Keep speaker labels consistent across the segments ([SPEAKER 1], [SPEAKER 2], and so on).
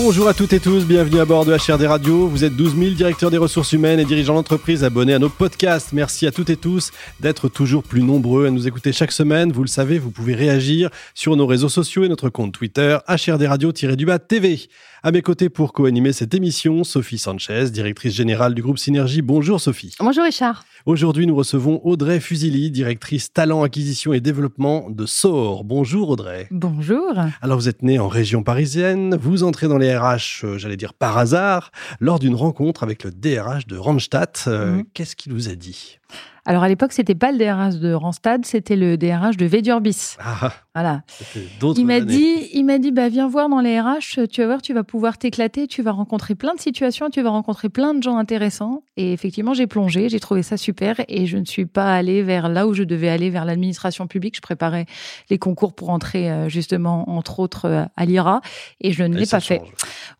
[SPEAKER 1] Bonjour à toutes et tous, bienvenue à bord de HRD Radio. Vous êtes 12 000 directeurs des ressources humaines et dirigeants d'entreprise abonnés à nos podcasts. Merci à toutes et tous d'être toujours plus nombreux à nous écouter chaque semaine. Vous le savez, vous pouvez réagir sur nos réseaux sociaux et notre compte Twitter HRD Radio-du-bas TV. À mes côtés pour co-animer cette émission, Sophie Sanchez, directrice générale du groupe Synergie. Bonjour Sophie.
[SPEAKER 2] Bonjour Richard.
[SPEAKER 1] Aujourd'hui, nous recevons Audrey Fusili, directrice talent, acquisition et développement de SOR. Bonjour Audrey.
[SPEAKER 2] Bonjour.
[SPEAKER 1] Alors vous êtes née en région parisienne, vous entrez dans les RH, euh, j'allais dire par hasard, lors d'une rencontre avec le DRH de Randstad. Euh, mhm. Qu'est-ce qu'il vous a dit?
[SPEAKER 2] Alors à l'époque, c'était pas le DRH de Randstad, c'était le DRH de Vedurbis.
[SPEAKER 1] Ah,
[SPEAKER 2] voilà. Il m'a dit, il m'a dit, bah viens voir dans les RH, tu vas voir, tu vas pouvoir t'éclater, tu vas rencontrer plein de situations, tu vas rencontrer plein de gens intéressants. Et effectivement, j'ai plongé, j'ai trouvé ça super, et je ne suis pas allée vers là où je devais aller, vers l'administration publique. Je préparais les concours pour entrer euh, justement, entre autres, euh, à l'IRA, et je ne l'ai pas fait.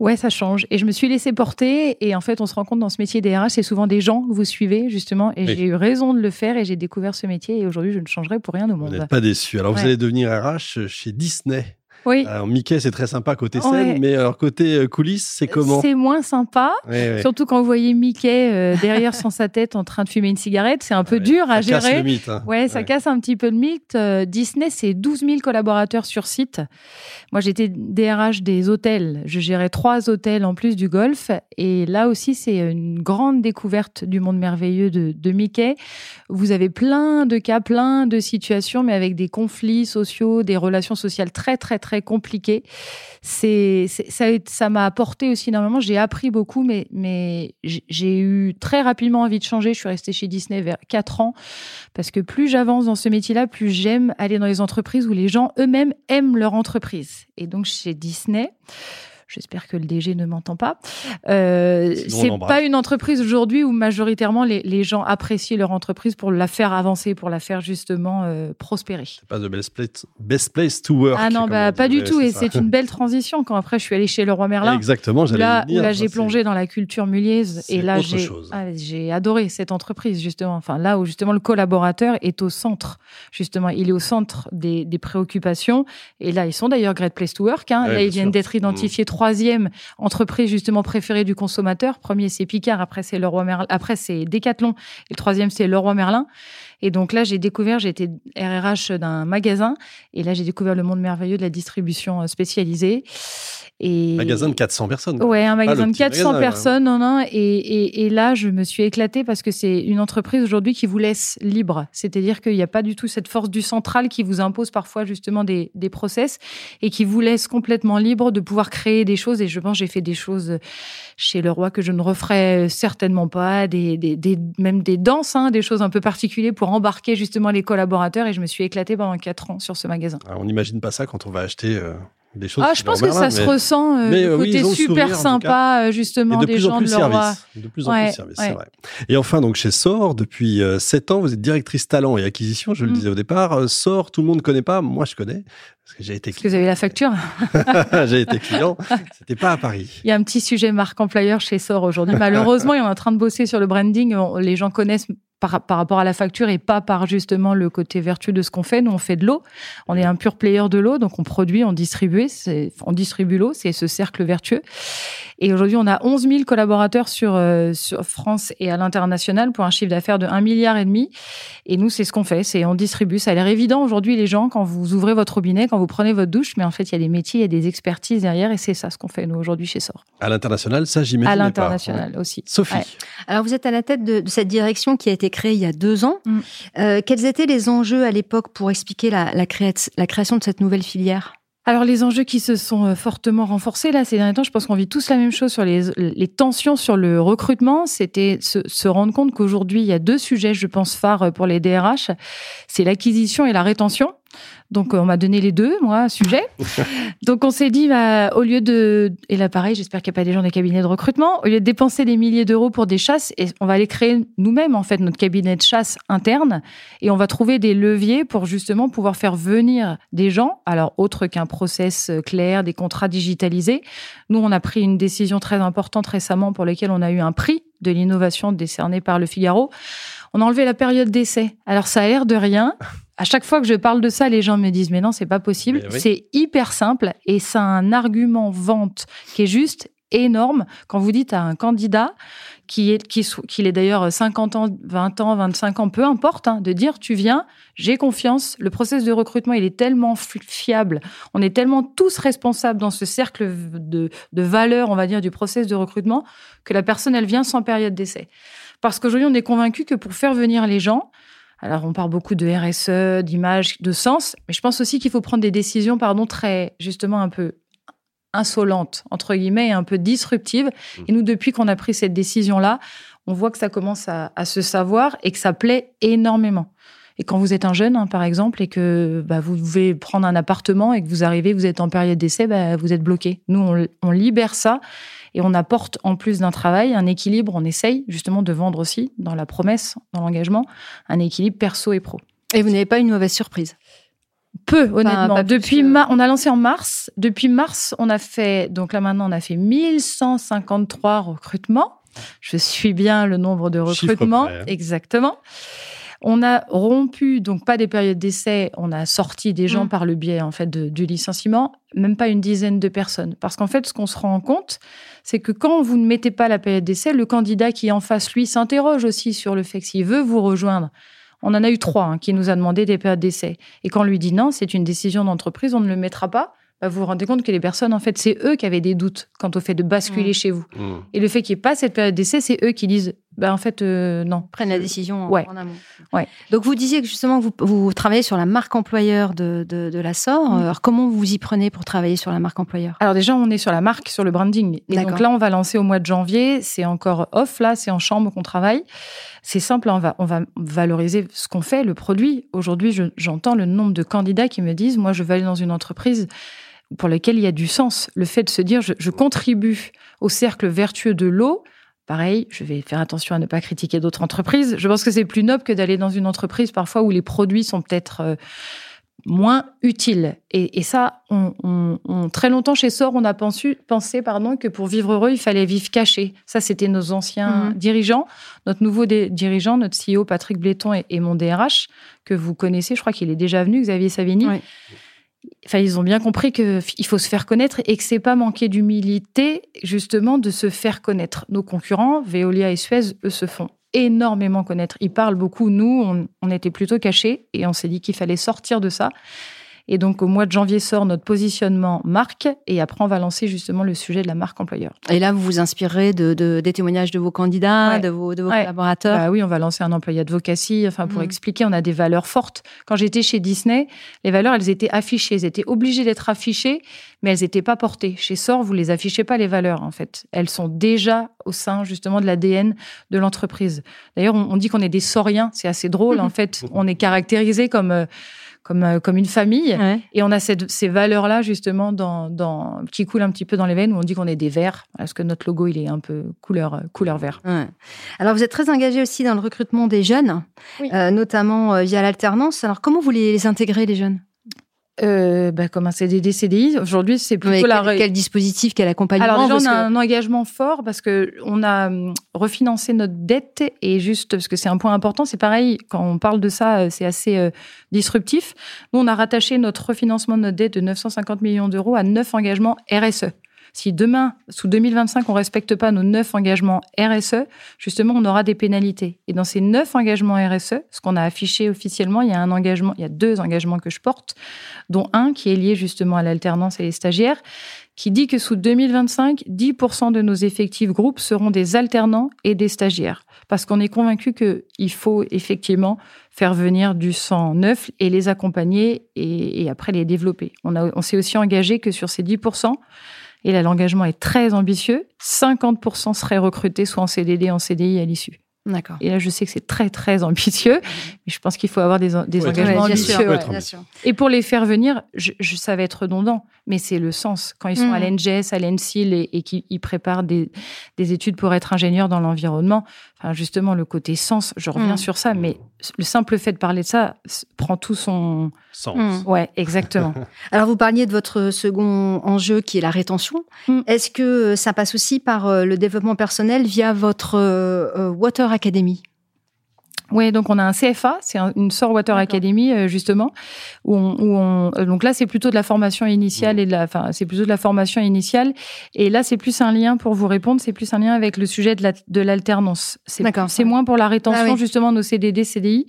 [SPEAKER 2] Ouais, ça change. Et je me suis laissée porter, et en fait, on se rend compte dans ce métier des RH, c'est souvent des gens que vous suivez justement, et j'ai eu raison de le faire et j'ai découvert ce métier et aujourd'hui je ne changerai pour rien au monde.
[SPEAKER 1] Vous n'êtes pas déçu. Alors vous allez devenir RH chez Disney.
[SPEAKER 2] Oui.
[SPEAKER 1] Alors, Mickey, c'est très sympa côté scène, mais alors côté euh, coulisses, c'est comment
[SPEAKER 2] C'est moins sympa, surtout quand vous voyez Mickey euh, derrière sans sa tête en train de fumer une cigarette, c'est un peu dur à gérer.
[SPEAKER 1] Ça casse le mythe. Hein.
[SPEAKER 2] Ouais, ça casse un petit peu le mythe. Euh, Disney, c'est 12 000 collaborateurs sur site. Moi, j'étais DRH des hôtels. Je gérais trois hôtels en plus du golf. Et là aussi, c'est une grande découverte du monde merveilleux de, de Mickey. Vous avez plein de cas, plein de situations, mais avec des conflits sociaux, des relations sociales très, très, très compliqué. C'est, ça, ça m'a apporté aussi énormément. J'ai appris beaucoup, mais, mais j'ai eu très rapidement envie de changer. Je suis restée chez Disney vers 4 ans parce que plus j'avance dans ce métier-là, plus j'aime aller dans les entreprises où les gens eux-mêmes aiment leur entreprise. Et donc chez Disney, J'espère que le DG ne m'entend pas. Euh, c'est pas une entreprise aujourd'hui où majoritairement les, les, gens apprécient leur entreprise pour la faire avancer, pour la faire justement euh, prospérer.
[SPEAKER 1] C'est pas the best place, best place to work.
[SPEAKER 2] Ah non, bah, pas du tout. Et c'est une belle transition quand après je suis allée chez Leroy Merlin.
[SPEAKER 1] Exactement,
[SPEAKER 2] j'allais
[SPEAKER 1] Là,
[SPEAKER 2] dire, là j'ai plongé dans la culture mulliez et là j'ai ah, j'ai adoré cette entreprise justement. Enfin là où justement le collaborateur est au centre. Justement, il est au centre des, des préoccupations. Et là, ils sont d'ailleurs Great Place to Work. Hein. là, ils viennent d'être identifiés mmh troisième entreprise justement préférée du consommateur. Premier, c'est Picard, après c'est Leroy Merlin, après c'est Decathlon, et le troisième, c'est Leroy Merlin. Et donc là, j'ai découvert, j'étais RRH d'un magasin, et là, j'ai découvert le monde merveilleux de la distribution euh, spécialisée.
[SPEAKER 1] Et... Magasin de 400 personnes.
[SPEAKER 2] Ouais, un magasin de 400 personnes, non, non. Et, et, et, là, je me suis éclatée parce que c'est une entreprise aujourd'hui qui vous laisse libre. C'est-à-dire qu'il n'y a pas du tout cette force du central qui vous impose parfois justement des, des process et qui vous laisse complètement libre de pouvoir créer des choses. Et je pense j'ai fait des choses chez le roi que je ne referai certainement pas, des, des, même des danses, hein, des choses un peu particulières pour embarquer justement les collaborateurs. Et je me suis éclatée pendant quatre ans sur ce magasin.
[SPEAKER 1] on n'imagine pas ça quand on va acheter. Euh,
[SPEAKER 2] ah, je pense que ça se ressent, euh, le euh, côté super sympa, euh, justement, des gens de
[SPEAKER 1] service. De plus en plus service, c'est vrai. Et enfin, donc chez SOR, depuis 7 ans, vous êtes directrice talent et acquisition, je le mm. disais au départ. SOR, tout le monde ne connaît pas, moi je connais, parce que j'ai été
[SPEAKER 2] Parce que vous avez la facture
[SPEAKER 1] J'ai été client, c'était pas à Paris.
[SPEAKER 2] Il y a un petit sujet marque employeur chez SOR aujourd'hui. Malheureusement, il est en train de bosser sur le branding. Les gens connaissent par, par, rapport à la facture et pas par justement le côté vertueux de ce qu'on fait. Nous, on fait de l'eau. On est un pur player de l'eau, donc on produit, on distribue, on distribue l'eau, c'est ce cercle vertueux. Et aujourd'hui, on a 11 000 collaborateurs sur, euh, sur France et à l'international pour un chiffre d'affaires de 1 milliard et demi. Et nous, c'est ce qu'on fait, c'est on distribue. Ça a l'air évident aujourd'hui, les gens, quand vous ouvrez votre robinet, quand vous prenez votre douche, mais en fait, il y a des métiers, il y a des expertises derrière, et c'est ça ce qu'on fait nous aujourd'hui chez SOR.
[SPEAKER 1] À l'international, ça j'imagine.
[SPEAKER 2] À l'international aussi.
[SPEAKER 1] Sophie.
[SPEAKER 3] Alors vous êtes à la tête de, de, cette direction qui a été créée il y a deux ans. Mm. Euh, quels étaient les enjeux à l'époque pour expliquer la, la, créa la création de cette nouvelle filière?
[SPEAKER 2] Alors les enjeux qui se sont euh, fortement renforcés là ces derniers temps, je pense qu'on vit tous la même chose sur les, tensions sur le recrutement. C'était se, se, rendre compte qu'aujourd'hui il y a deux sujets, je pense, phares pour les DRH, c'est l'acquisition et la rétention. Donc, on m'a donné les deux, moi, sujet. Donc, on s'est dit, bah, au lieu de, et là, pareil, j'espère qu'il n'y a pas des gens des cabinets de recrutement, au lieu de dépenser des milliers d'euros pour des chasses, et on va aller créer nous-mêmes, en fait, notre cabinet de chasse interne, et on va trouver des leviers pour justement pouvoir faire venir des gens, alors, autre qu'un process clair, des contrats digitalisés. Nous, on a pris une décision très importante récemment pour laquelle on a eu un prix de l'innovation décerné par le Figaro. On a enlevé la période d'essai. Alors ça a l'air de rien. À chaque fois que je parle de ça, les gens me disent mais non, c'est pas possible. C'est hyper simple et c'est un argument vente qui est juste énorme quand vous dites à un candidat qui est qui qu'il est d'ailleurs 50 ans, 20 ans, 25 ans, peu importe, hein, de dire tu viens, j'ai confiance, le processus de recrutement il est tellement fiable, on est tellement tous responsables dans ce cercle de, de valeurs, on va dire, du processus de recrutement que la personne elle vient sans période d'essai. Parce qu'aujourd'hui on est convaincu que pour faire venir les gens, alors, on parle beaucoup de RSE, d'image, de sens, mais je pense aussi qu'il faut prendre des décisions, pardon, très, justement, un peu insolente, entre guillemets, et un peu disruptive. Mmh. Et nous, depuis qu'on a pris cette décision-là, on voit que ça commence à, se savoir et que ça plaît énormément. Et quand vous êtes un jeune, hein, par exemple, et que bah, vous devez prendre un appartement et que vous arrivez, vous êtes en période d'essai, bah, vous êtes bloqué. Nous, on, on, libère ça et on apporte, en plus d'un travail, un équilibre. On essaye justement de vendre aussi, dans la promesse, dans l'engagement, un équilibre perso et pro.
[SPEAKER 3] Et vous n'avez pas une mauvaise surprise?
[SPEAKER 2] Peu, honnêtement. Depuis on a lancé en mars. Depuis mars, on a fait, donc là maintenant, on a fait 1153 recrutements. Je suis bien le nombre de recrutements. Hein. Exactement. On a rompu, donc pas des périodes d'essai, on a sorti des gens mm. par le biais en fait du licenciement, même pas une dizaine de personnes. Parce qu'en fait, ce qu'on se rend compte, c'est que quand vous ne mettez pas la période d'essai, le candidat qui est en face, lui, s'interroge aussi sur le fait que s'il veut vous rejoindre, on en a eu trois hein, qui nous a demandé des périodes d'essai. Et quand on lui dit non, c'est une décision d'entreprise, on ne le mettra pas. Bah, vous vous rendez compte que les personnes, en fait, c'est eux qui avaient des doutes quant au fait de basculer mmh. chez vous. Mmh. Et le fait qu'il n'y ait pas cette période d'essai, c'est eux qui disent, bah, en fait, euh, non.
[SPEAKER 3] Prennent la décision
[SPEAKER 2] en,
[SPEAKER 3] amont. Ouais. Donc, vous disiez que justement, vous, vous travaillez sur la marque employeur de, de, la SOR. Mmh. Alors, comment vous y prenez pour travailler sur la marque employeur?
[SPEAKER 2] Alors, déjà, on est sur la marque, sur le branding. Et donc là, on va lancer au mois de janvier. C'est encore off, là, c'est en chambre qu'on travaille. C'est simple, on va, on va valoriser ce qu'on fait, le produit. Aujourd'hui, j'entends le nombre de candidats qui me disent, moi, je veux aller dans une entreprise pour laquelle il y a du sens. Le fait de se dire, je, contribue au cercle vertueux de l'eau. Pareil, je vais faire attention à ne pas critiquer d'autres entreprises. Je pense que c'est plus noble que d'aller dans une entreprise parfois où les produits sont peut-être euh, moins utile. Et, ça, on, très longtemps chez SOR, on a pensé, pensé pardon, que pour vivre heureux, il fallait vivre caché. Ça, c'était nos anciens mhm. dirigeants. Notre nouveau dirigeant, notre CEO Patrick Bléton et, mon DRH, que vous connaissez, je crois qu'il est déjà venu, Xavier Savini. Ils ont bien compris qu'il faut se faire connaître et que c'est pas manquer d'humilité, justement, de se faire connaître. Nos concurrents, Veolia et Suez, eux, se font énormément connaître. Il parle beaucoup. Nous, on, était plutôt cachés et on s'est dit qu'il fallait sortir de ça. Et donc, au mois de janvier sort notre positionnement marque. Et après, on va lancer justement le sujet de la marque employeur.
[SPEAKER 3] Et là, vous vous inspirez de, des témoignages de vos candidats, de vos, de vos collaborateurs?
[SPEAKER 2] Bah Oui, on va lancer un employé advocacy. Enfin, pour mm. expliquer, on a des valeurs fortes. Quand j'étais chez Disney, les valeurs, elles étaient affichées. Elles étaient obligées d'être affichées, mais elles n'étaient pas portées. Chez SOR, vous les affichez pas, les valeurs, en fait. Elles sont déjà au sein, justement, de l'ADN de l'entreprise. D'ailleurs, on, dit qu'on est des sauriens. C'est assez drôle, en fait. On est caractérisé comme... Euh, comme, euh, comme une famille. Et on a cette, ces valeurs-là, justement, dans, dans, qui coulent un petit peu dans les veines, où on dit qu'on est des verts, parce que notre logo, il est un peu couleur, euh, couleur vert.
[SPEAKER 3] Alors, vous êtes très engagé aussi dans le recrutement des jeunes, euh, notamment via l'alternance. Alors, comment vous les intégrez, les jeunes?
[SPEAKER 2] Euh, bah, comme un CDD, CDI. Aujourd'hui, c'est plutôt
[SPEAKER 3] la... Quel, dispositif, quel accompagnement
[SPEAKER 2] Alors déjà, on a un engagement fort parce que on a hum, refinancé notre dette et juste parce que c'est un point important. C'est pareil quand on parle de ça, euh, c'est assez euh, disruptif. Nous, on a rattaché notre refinancement de notre dette de 950 millions d'euros à neuf engagements RSE. Si demain, sous 2025, on respecte pas nos neuf engagements RSE, justement, on aura des pénalités. Et dans ces neuf engagements RSE, ce qu'on a affiché officiellement, il y a un engagement, il y a deux engagements que je porte, dont un qui est lié justement à l'alternance et les stagiaires, qui dit que sous 2025, 10% de nos effectifs groupes seront des alternants et des stagiaires. Parce qu'on est convaincu qu'il faut effectivement faire venir du sang neuf et les accompagner et, après les développer. On s'est aussi engagé que sur ces 10%, et là, l'engagement est très ambitieux. 50% seraient recrutés soit en CDD, en CDI à l'issue.
[SPEAKER 3] D'accord.
[SPEAKER 2] Et là, je sais que c'est très, très ambitieux, mais je pense qu'il faut avoir des, des engagements ambitieux. Et pour les faire venir, je, je, ça va être redondant, mais c'est le sens. Quand ils sont à mmh. l'NGS, à l'ENSIL et, et qu'ils préparent des, des, études pour être ingénieurs dans l'environnement, enfin justement le côté sens, je reviens
[SPEAKER 3] Mm.
[SPEAKER 2] sur ça, mais le simple fait de parler de ça prend tout son...
[SPEAKER 1] Sens.
[SPEAKER 3] Mm.
[SPEAKER 2] Ouais, exactement.
[SPEAKER 3] Alors, vous parliez de votre second enjeu qui est la rétention.
[SPEAKER 2] Mm.
[SPEAKER 3] Est-ce que ça passe aussi par euh, le développement personnel via votre euh, euh, Water Academy?
[SPEAKER 2] Oui, donc on a un CFA, c'est un- une Sort Water
[SPEAKER 3] D'accord.
[SPEAKER 2] Academy euh, justement, où on, où on- euh, donc là c'est plutôt de la formation initiale et de la, enfin c'est plutôt de la formation initiale, et là c'est plus un lien pour vous répondre, c'est plus un lien avec le sujet de la- de l'alternance. C'est
[SPEAKER 3] D'accord.
[SPEAKER 2] c'est moins pour la rétention
[SPEAKER 3] Ah oui.
[SPEAKER 2] justement de nos CDD, CDI.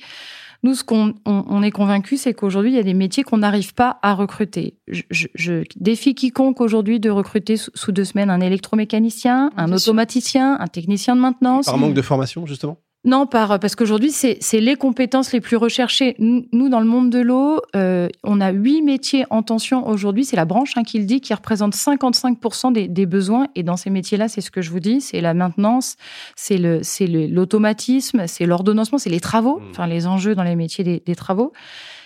[SPEAKER 2] Nous, ce qu'on on, on est convaincu, c'est qu'aujourd'hui, il y a des métiers qu'on n'arrive pas à recruter. Je, je- je défie quiconque aujourd'hui de recruter sous, sous deux semaines un électromécanicien, un
[SPEAKER 3] Bien sûr.
[SPEAKER 2] automaticien, un technicien de maintenance.
[SPEAKER 1] Par manque de formation, justement?
[SPEAKER 2] Non, par, parce qu'aujourd'hui, c'est les compétences les plus recherchées. Nous, dans le monde de l'eau, euh, on a huit métiers en tension aujourd'hui. C'est la branche hein, qui le dit, qui représente 55% des, des besoins. Et dans ces métiers-là, c'est ce que je vous dis, c'est la maintenance, c'est l'automatisme, c'est l'ordonnancement, c'est les travaux,
[SPEAKER 1] Mm.
[SPEAKER 2] enfin les enjeux dans les métiers des, des travaux.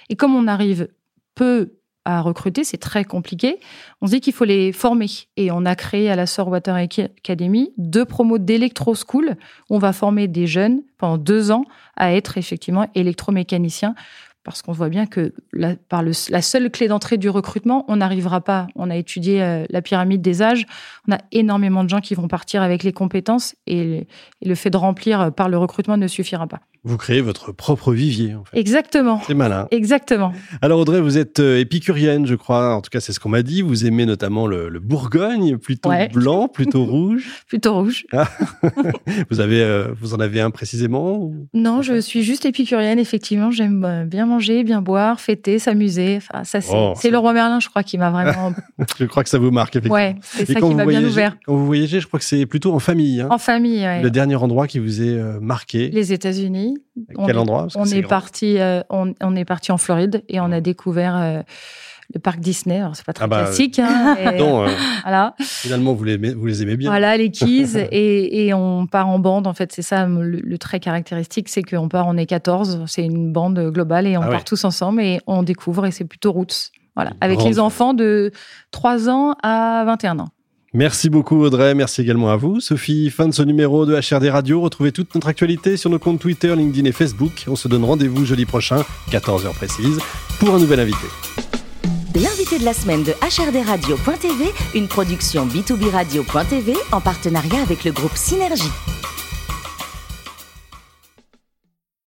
[SPEAKER 2] Et comme on arrive peu à recruter, c'est très compliqué. On se dit qu'il faut les former. Et on a créé à la Water Academy deux promos d'Electro School on va former des jeunes pendant deux ans à être effectivement électromécaniciens. Parce qu'on voit bien que la, par la seule clé d'entrée du recrutement, on n'arrivera pas. On a étudié euh, la pyramide des âges. On a énormément de gens qui vont partir avec les compétences et, le fait de remplir par le recrutement ne suffira pas.
[SPEAKER 1] Vous créez votre propre vivier, en fait.
[SPEAKER 2] Exactement.
[SPEAKER 1] C'est malin.
[SPEAKER 2] Exactement.
[SPEAKER 1] Alors Audrey, vous êtes euh, épicurienne, je crois. En tout cas, c'est ce qu'on m'a dit. Vous aimez notamment le, le Bourgogne, plutôt
[SPEAKER 2] Ouais.
[SPEAKER 1] blanc, plutôt rouge.
[SPEAKER 2] Plutôt rouge.
[SPEAKER 1] Vous avez, euh, vous en avez un précisément ou-
[SPEAKER 2] Non, je suis juste épicurienne, effectivement. J'aime euh, bien manger, bien boire, fêter, s'amuser. Enfin, ça, c'est
[SPEAKER 1] Oh,
[SPEAKER 2] le roi Merlin, je crois, qui m'a vraiment.
[SPEAKER 1] Je crois que ça vous marque effectivement.
[SPEAKER 2] ouais, c'est ça
[SPEAKER 1] quand
[SPEAKER 2] qui m'a bien ouvert.
[SPEAKER 1] Quand vous voyagez, je crois que c'est plutôt en famille. hein.
[SPEAKER 2] En famille, ouais.
[SPEAKER 1] Le dernier endroit qui vous est marqué.
[SPEAKER 2] les États-Unis. On
[SPEAKER 1] Quel
[SPEAKER 2] est-
[SPEAKER 1] endroit? Parce que
[SPEAKER 2] On est parti, euh, on, on est parti en Floride et on a découvert euh, le parc Disney. Alors c'est pas très
[SPEAKER 1] Ah bah,
[SPEAKER 2] classique, hein,
[SPEAKER 1] Non, euh,
[SPEAKER 2] voilà,
[SPEAKER 1] finalement, vous les, aimez- vous les aimez bien.
[SPEAKER 2] voilà les keys et, et on part en bande. En fait, c'est ça le, le trait caractéristique, c'est qu'on part, on est 14, c'est une bande globale et on
[SPEAKER 1] Ah
[SPEAKER 2] part
[SPEAKER 1] ouais.
[SPEAKER 2] tous ensemble et on découvre et c'est plutôt routes. Voilà, avec
[SPEAKER 1] grande
[SPEAKER 2] les enfants de 3 ans à 21 ans.
[SPEAKER 1] Merci beaucoup Audrey, merci également à vous. Sophie, fin de ce numéro de HRD Radio. Retrouvez toute notre actualité sur nos comptes Twitter, LinkedIn et Facebook. On se donne rendez-vous jeudi prochain, 14h précise, pour un nouvel invité.
[SPEAKER 4] L'invité de la semaine de HRD Radio.tv, une production B2B Radio.tv en partenariat avec le groupe Synergie.